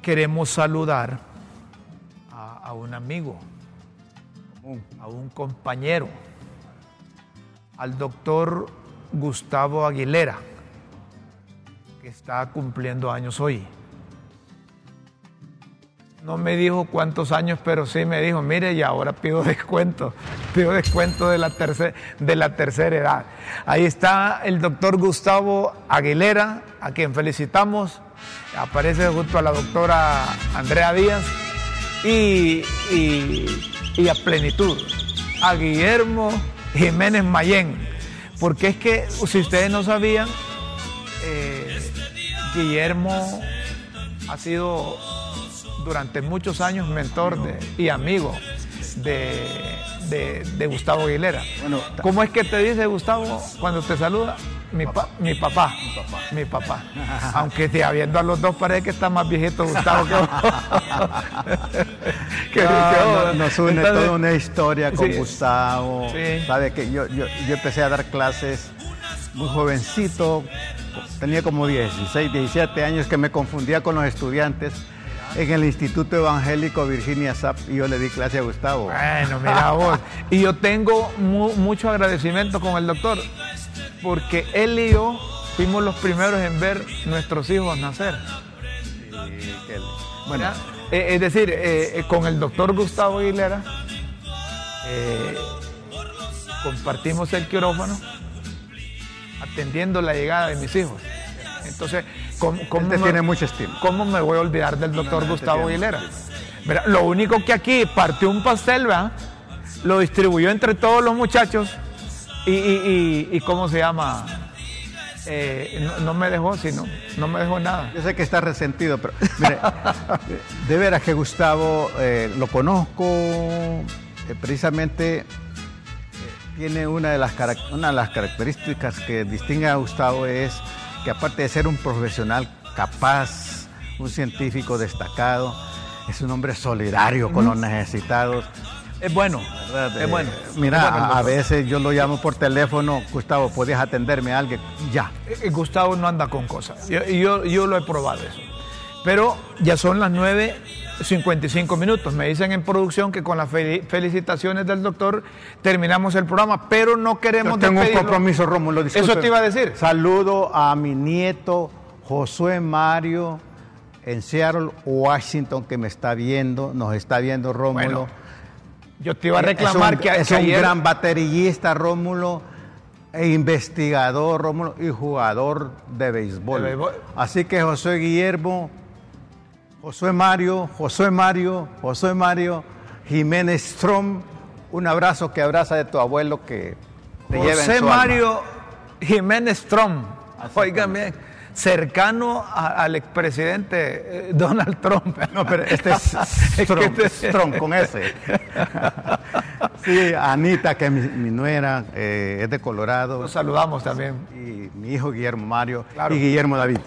queremos saludar a, a un amigo, a un compañero, al doctor Gustavo Aguilera, que está cumpliendo años hoy. No me dijo cuántos años, pero sí me dijo, mire, y ahora pido descuento, pido descuento de la, de la tercera edad. Ahí está el doctor Gustavo Aguilera, a quien felicitamos. Aparece junto a la doctora Andrea Díaz y, y- y a plenitud, a Guillermo Jiménez Mayén. Porque es que, si ustedes no sabían, eh, Guillermo ha sido durante muchos años mentor de- y amigo de, de- de Gustavo Aguilera. Bueno, ¿Cómo es que te dice Gustavo cuando te saluda? Mi, pa- mi papá. Mi papá. Aunque te habiendo a los dos parece que está más viejito Gustavo que vos. Que- No, que vos. no, nos une Entonces, toda una historia con sí. Gustavo. Sí. Sabe que yo, yo, yo empecé a dar clases muy jovencito, tenía como 16, 17 años que me confundía con los estudiantes en el Instituto Evangélico Virginia Zap y yo le di clase a Gustavo. Bueno, mira vos. Y yo tengo mu- mucho agradecimiento con el doctor, porque él y yo fuimos los primeros en ver nuestros hijos nacer. Que- Bueno, eh, es decir, eh, eh, con el doctor Gustavo Aguilera eh, compartimos el quirófano atendiendo la llegada de mis hijos. Entonces, ¿cómo, cómo Él te me- tiene estima. ¿Cómo me voy a olvidar del doctor no, Gustavo Aguilera? Mira, lo único que aquí partió un pastel, ¿verdad? Lo distribuyó entre todos los muchachos y, y- y- y ¿cómo se llama? Eh, no, no me dejó, sino, no me dejó nada. Yo sé que está resentido, pero mire, de veras que Gustavo eh, lo conozco, eh, precisamente tiene una de, las, una de las características que distingue a Gustavo es que aparte de ser un profesional capaz, un científico destacado, es un hombre solidario con los necesitados. Es bueno, ¿verdad? es Eh, bueno. Mira, Es bueno el a, veces yo lo llamo por teléfono, Gustavo, ¿podías atenderme a alguien? Ya. Eh, Gustavo no anda con cosas. Yo, yo, yo lo he probado eso. Pero ya son las 9.55 minutos. Me dicen en producción que con las fel- felicitaciones del doctor terminamos el programa, pero no queremos Yo tengo un compromiso, Rómulo. Eso te iba a decir. Saludo a mi nieto Josué Mario en Seattle, Washington, que me está viendo, nos está viendo Rómulo. Bueno, Yo te iba a reclamar es un, que, es que un gran baterillista, Rómulo, e investigador, Rómulo, y jugador de béisbol. Béisbol. Así que Josué Guillermo, Josué Mario, Josué Mario, Josué Mario, Jiménez Strom, un abrazo que abraza de tu abuelo que te lleva en su alma. Mario Jiménez Trump, oigan bien, cercano a- al expresidente eh, Donald Trump. No, pero este es Strom, este- Strom, con ese. Sí, Anita, que es mi, mi nuera, eh, es de Colorado. Los saludamos también. y mi hijo Guillermo Mario Claro. y Guillermo David.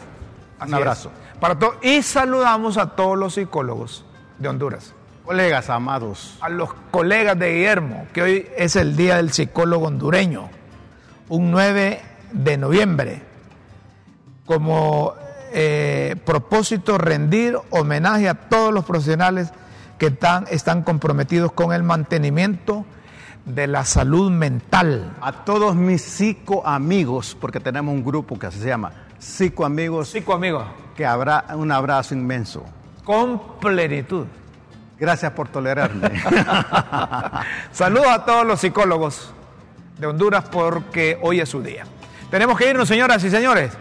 Así Un abrazo. es. Para todos. Y saludamos a todos los psicólogos de Honduras. Colegas amados, a los colegas de Guillermo, que hoy es el Día del Psicólogo Hondureño, un 9 de noviembre, como eh, propósito rendir homenaje a todos los profesionales que están, están comprometidos con el mantenimiento de la salud mental. a todos mis psicoamigos, porque tenemos un grupo que se llama Psicoamigos, Psico amigo, que habrá un abrazo inmenso. con plenitud. Gracias por tolerarme. Saludos a todos los psicólogos de Honduras porque hoy es su día. Tenemos que irnos, señoras y señores.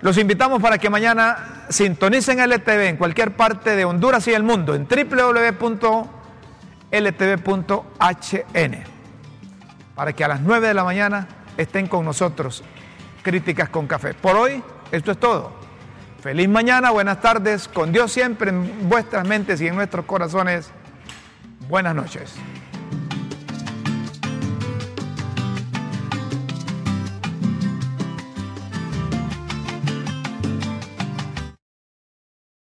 Los invitamos para que mañana sintonicen LTV en cualquier parte de Honduras y el mundo en www.ltv.hn para que a las 9 de la mañana estén con nosotros. Críticas con café. Por hoy, esto es todo. Feliz mañana, buenas tardes, con Dios siempre en vuestras mentes y en nuestros corazones. Buenas noches.